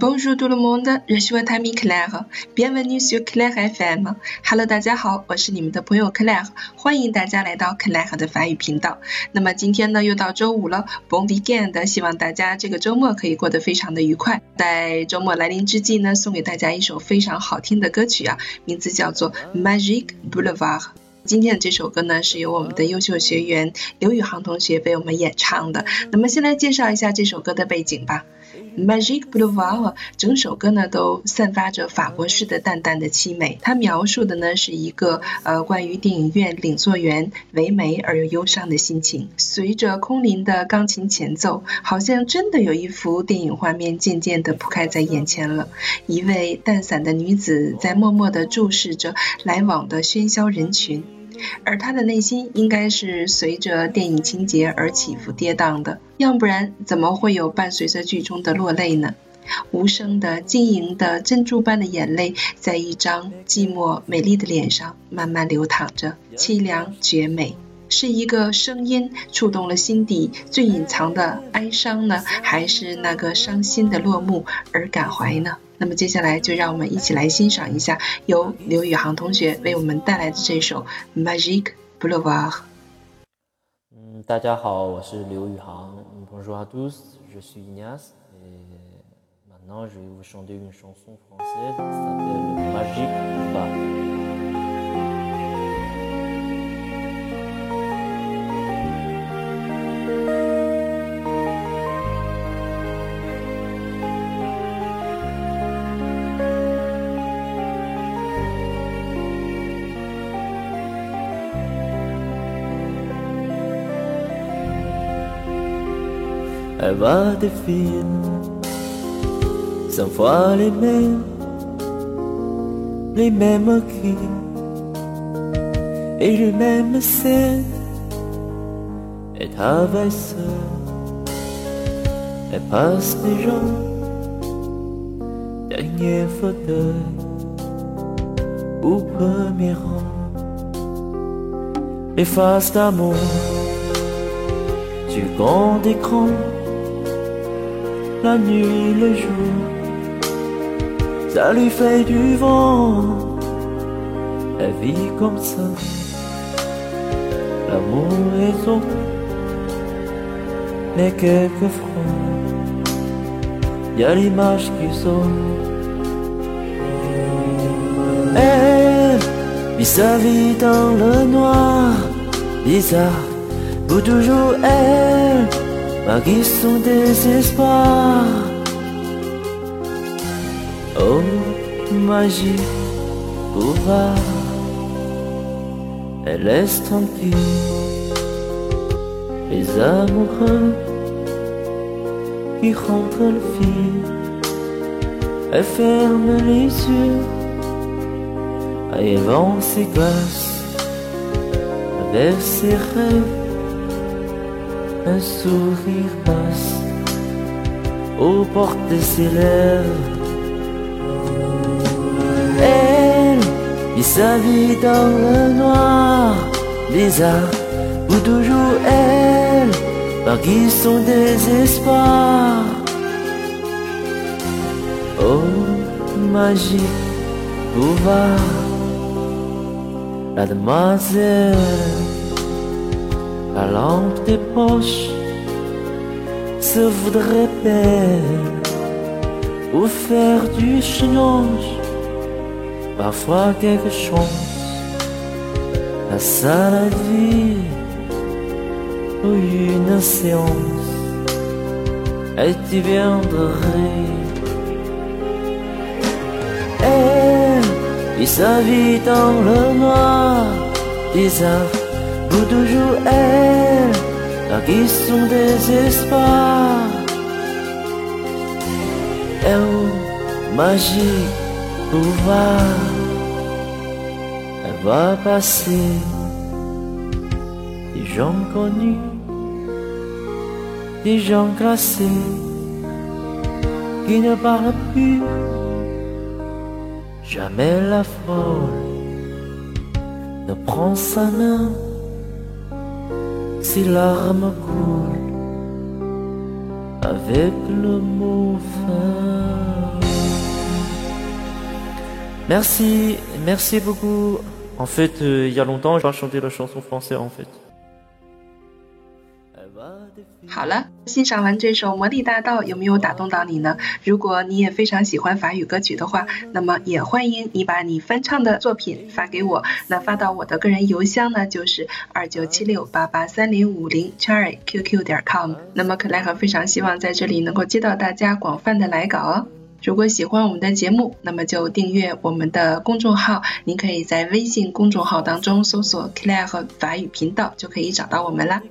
Bonjour tout le monde, je suis votre ami Claire. Bienvenue sur Claire FM. Hello，大家好，我是你们的朋友 Claire，欢迎大家来到 Claire 的法语频道。那么今天呢，又到周五了，Bon weekend！希望大家这个周末可以过得非常的愉快。在周末来临之际呢，送给大家一首非常好听的歌曲啊，名字叫做 Magic Boulevard。今天的这首歌呢，是由我们的优秀学员刘宇航同学为我们演唱的。那么先来介绍一下这首歌的背景吧。Magic Boulevard 整首歌呢都散发着法国式的淡淡的凄美，它描述的呢是一个呃关于电影院领座员唯美而又忧伤的心情。随着空灵的钢琴前奏，好像真的有一幅电影画面渐渐的铺开在眼前了。一位淡散的女子在默默的注视着来往的喧嚣人群。而他的内心应该是随着电影情节而起伏跌宕的，要不然怎么会有伴随着剧中的落泪呢？无声的、晶莹的、珍珠般的眼泪，在一张寂寞美丽的脸上慢慢流淌着，凄凉绝美。是一个声音触动了心底最隐藏的哀伤呢，还是那个伤心的落幕而感怀呢？那么接下来就让我们一起来欣赏一下由刘宇航同学为我们带来的这首《Magic Boulevard》。嗯，大家好，我是刘宇航。Bonjour à tous, je suis Ignace. Et maintenant, je vais vous chanter une chanson française qui s'appelle Magic Boulevard. Elle va des films, cent fois les mêmes, les mêmes cris et les mêmes scènes. Elle travaille seule, elle passe des gens, dernier fauteuil au premier rang. Les faces d'amour du grand écran la nuit, le jour, ça lui fait du vent. Elle vit comme ça, l'amour est autre, mais quelquefois, y a l'image qui sort. Elle vit sa vie dans le noir, bizarre, ou toujours elle malgré son désespoir. Oh, magie, pouvoir, elle laisse tranquille les amoureux qui rentrent le fil. Elle ferme les yeux, et vend ses glaces avec ses rêves un sourire passe aux portes de ses lèvres. Elle vit sa vie dans le noir, bizarre, où toujours elle qui son désespoir. Oh, magie, va la demoiselle la lampe des poches se voudrait belle ou faire du chenonge, parfois quelque chose, la salle vie ou une séance, et tu viendrais. Vit sa vie dans le noir, bizarre toujours elle, la question des espoirs. Elle, magie, pouvoir, elle va passer des gens connus, des gens classés qui ne parlent plus, jamais la folle. Ne prend sa main ses larmes coulent avec le mot fin. Merci, merci beaucoup. En fait, euh, il y a longtemps, j'ai pas chanté la chanson française en fait. 好了，欣赏完这首《魔力大道》，有没有打动到你呢？如果你也非常喜欢法语歌曲的话，那么也欢迎你把你翻唱的作品发给我。那发到我的个人邮箱呢，就是二九七六八八三零五零 cherry qq 点 com。那么克莱和非常希望在这里能够接到大家广泛的来稿哦。如果喜欢我们的节目，那么就订阅我们的公众号。您可以在微信公众号当中搜索 “Claire” 和法语频道，就可以找到我们啦。